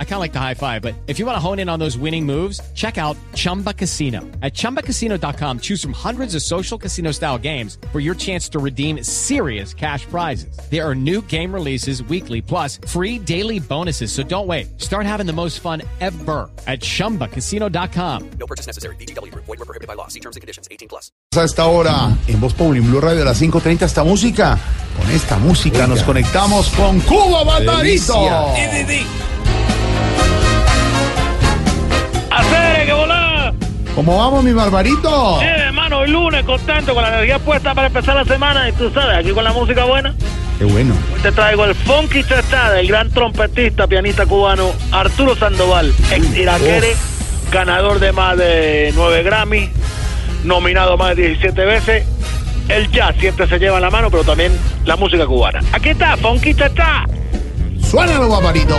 I kind of like the high five, but if you want to hone in on those winning moves, check out Chumba Casino. At chumbacasino.com, choose from hundreds of social casino style games for your chance to redeem serious cash prizes. There are new game releases weekly, plus free daily bonuses. So don't wait. Start having the most fun ever at chumbacasino.com. No purchase necessary. BGW. Void were prohibited by law. See terms and conditions. 18 plus. A esta hora en Voz Populi Blue Radio a las 5.30 esta música. Con esta música nos conectamos con Cuba Barbarito. ¡Hacer que volá! ¿Cómo vamos, mi Barbarito? Bien, hermano, hoy lunes, contento, con la energía puesta para empezar la semana. Y tú sabes, aquí con la música buena. Qué bueno. Hoy te traigo el Funky Chachá del gran trompetista, pianista cubano Arturo Sandoval, ex iraquere, ganador de más de 9 Grammy, nominado más de 17 veces. El jazz siempre se lleva en la mano, pero también la música cubana. Aquí está, Funky Chachá. Suénalo, Barbarito.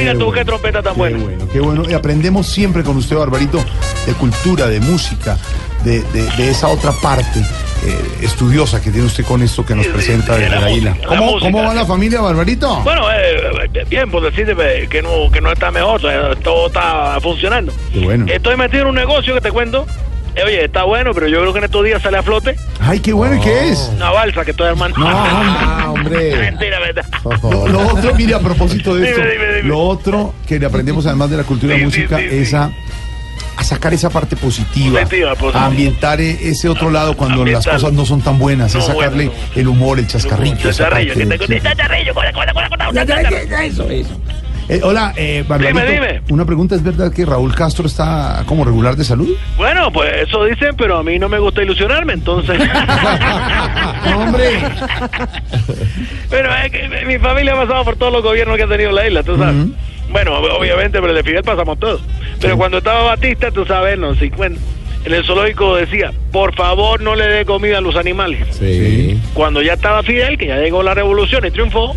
Mira tú bueno, qué trompeta tan Qué buena. bueno, qué bueno. Y aprendemos siempre con usted, Barbarito, de cultura, de música, de, de- de esa otra parte eh, estudiosa que tiene usted con esto que nos presenta desde la la isla. música, ¿Cómo. ¿Cómo va la familia, Barbarito? Bueno, eh, eh, bien, por decirte eh, que no, que no está mejor, todo está funcionando. Qué bueno. Estoy metido en un negocio que te cuento. Eh, Oye, está bueno, pero yo creo que en estos días sale a flote Ay, qué bueno, ¿y qué es? una balsa que estoy armando. No, hombre. Mentira, verdad. Lo, lo otro, mire, a propósito de esto, dime, dime. lo otro que le aprendemos además de la cultura Sí, la música sí, sí. es a, a sacar esa parte positiva, Positiva, positiva. a ambientar e- ese otro lado cuando las Ambientar. cosas no son tan buenas, es No, sacarle bueno, el humor, el chascarrillo. esa Chacharrillo, que Eh, hola, eh, Barbarito, Dime, dime. una pregunta, ¿es verdad que Raúl Castro está como regular de salud? Bueno, pues eso dicen, pero a mí no me gusta ilusionarme, entonces. ¡Hombre! Pero es que mi familia ha pasado por todos los gobiernos que ha tenido la isla, tú sabes. Bueno, ob- obviamente, pero el de Fidel pasamos todos. Pero cuando estaba Batista, tú sabes, no, 50, en el zoológico decía, por favor no le dé comida a los animales. Sí. Cuando ya estaba Fidel, que ya llegó la revolución y triunfó,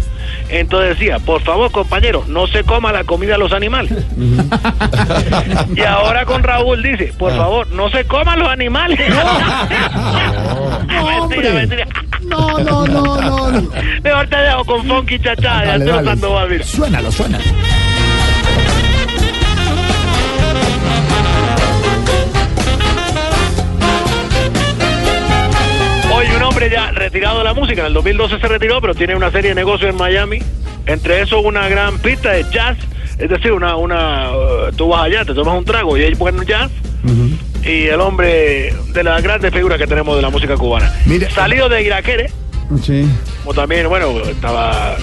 entonces decía, por favor, compañero, no se coma la comida a los animales. y ahora con Raúl dice, por favor, no se coman los animales. No, hombre. mentira, mentira. No, no, no, no. no. Mejor te dejo con Funky Chachá mira. Suénalo, suénalo. Retirado de la música, en el 2012 se retiró, pero tiene una serie de negocios en Miami. Entre eso una gran pista de jazz, es decir, una, una, eh, tú vas allá, te tomas un trago y ahí ponen jazz. Y el hombre de las grandes figuras que tenemos de la música cubana. Mire- Salido de Iraquere, Sí. como también, bueno, estaba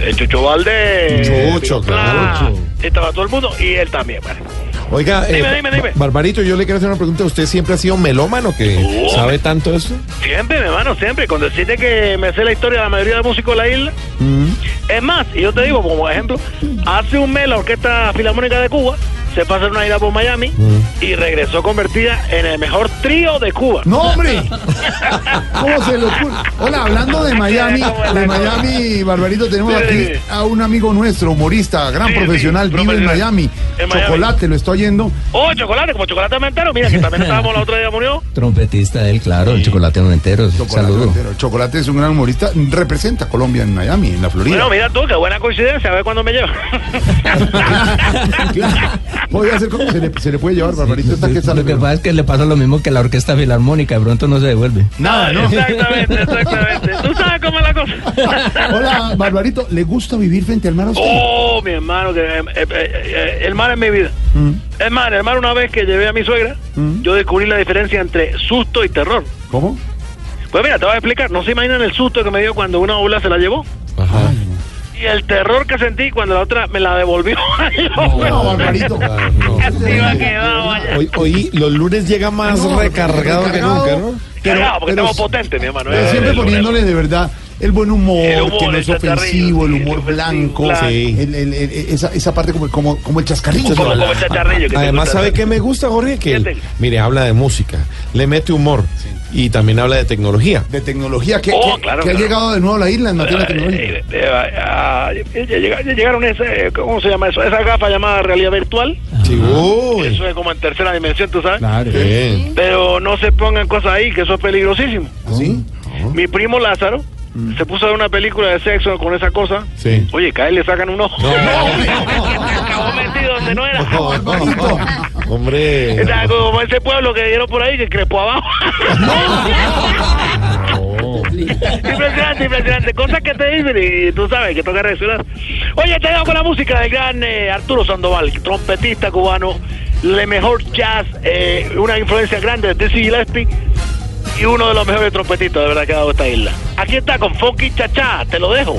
eh, Chucho Valdés. Chucho, claro. Estaba todo el mundo y él también, bueno. Oiga, Dime, eh, dime, dime. Barbarito, yo le quiero hacer una pregunta. ¿Usted siempre ha sido melómano que Oh. sabe tanto eso? Siempre, mi hermano, siempre. Con decirte que me sé la historia de la mayoría de músicos de la isla. Es más, y yo te digo como ejemplo, hace un mes la Orquesta Filarmónica de Cuba se pasó en una gira por Miami y regresó convertida en el mejor trío de Cuba. ¡No, hombre! ¿Cómo se le ocurre? Hola, hablando de Miami, ¿Cómo es la de? Miami, Barbarito, tenemos Sí, aquí sí. a un amigo nuestro, humorista, gran Sí, sí, profesional, vive en profesional. Miami. En Miami. Chocolate, lo estoy oyendo. Oh, chocolate, como chocolate mentero, mira que también estábamos la otra día murió. Trompetista él, claro, el chocolate noventero. Chocolate, Saludo. entero. Chocolate es un gran humorista, representa a Colombia en Miami, en la Florida. Bueno, mira tú, qué buena coincidencia, a ver cuándo me lleva. Podría ser como se le, se le puede llevar, Barbarito, esta que sale. Lo que pasa es que le pasa lo mismo que la orquesta filarmónica, de pronto no se devuelve. Nada, ¿no? Exactamente, exactamente. ¿Tú sabes cómo es la cosa? Hola, Barbarito, ¿le gusta vivir frente al mar a usted? Oh, mi hermano, que eh, eh, eh, el mar es mi vida. Mm. Es más, hermano, una vez que llevé a mi suegra, Mm. yo descubrí la diferencia entre susto y terror. ¿Cómo? Pues mira, te voy a explicar. No se imaginan el susto que me dio cuando una ola se la llevó. Ajá. Y el terror que sentí cuando la otra me la devolvió. No, Barbarito. Claro. Hoy, hoy los lunes llega más No, recargado que recargado. nunca, ¿no? Cargado, porque pero- estamos potentes, mi hermano. Pero Eh, siempre poniéndole de verdad el buen humor, El humor, que no es ofensivo, el humor blanco, sí, el- el- el- esa, esa parte como, como, como el chascarrillo. Como, como el chacharrillo. que te Además, ¿sabe qué me gusta, Jorge? Que, él, mire, habla de música, le mete humor y también habla de tecnología. De tecnología, que, Oh, que- claro, que ha llegado de nuevo a la isla en materia Eh, eh, eh, ah, llega- ya llegaron ese, ¿cómo se llama eso? Esa gafa llamada realidad virtual. Sí, uy. Eso es como en tercera dimensión, tú sabes. Claro. Pero no se pongan cosas ahí, que eso es peligrosísimo. ¿Sí? Mi primo Lázaro se puso a ver una película de sexo con esa cosa. Sí. Oye, cae le sacan un ojo. Acabó metido donde no era. Barbarito. Hombre. Está como ese pueblo que dieron por ahí que crepó abajo. impresionante, impresionante. Cosas que te dicen y tú sabes que toca reaccionar. Oye, te dejo con la música del gran eh, Arturo Sandoval, trompetista cubano, el mejor jazz, eh, una influencia grande de Dizzy Gillespie y uno de los mejores trompetistas de verdad que ha dado esta isla. Aquí está con Funky Cha Cha, te lo dejo.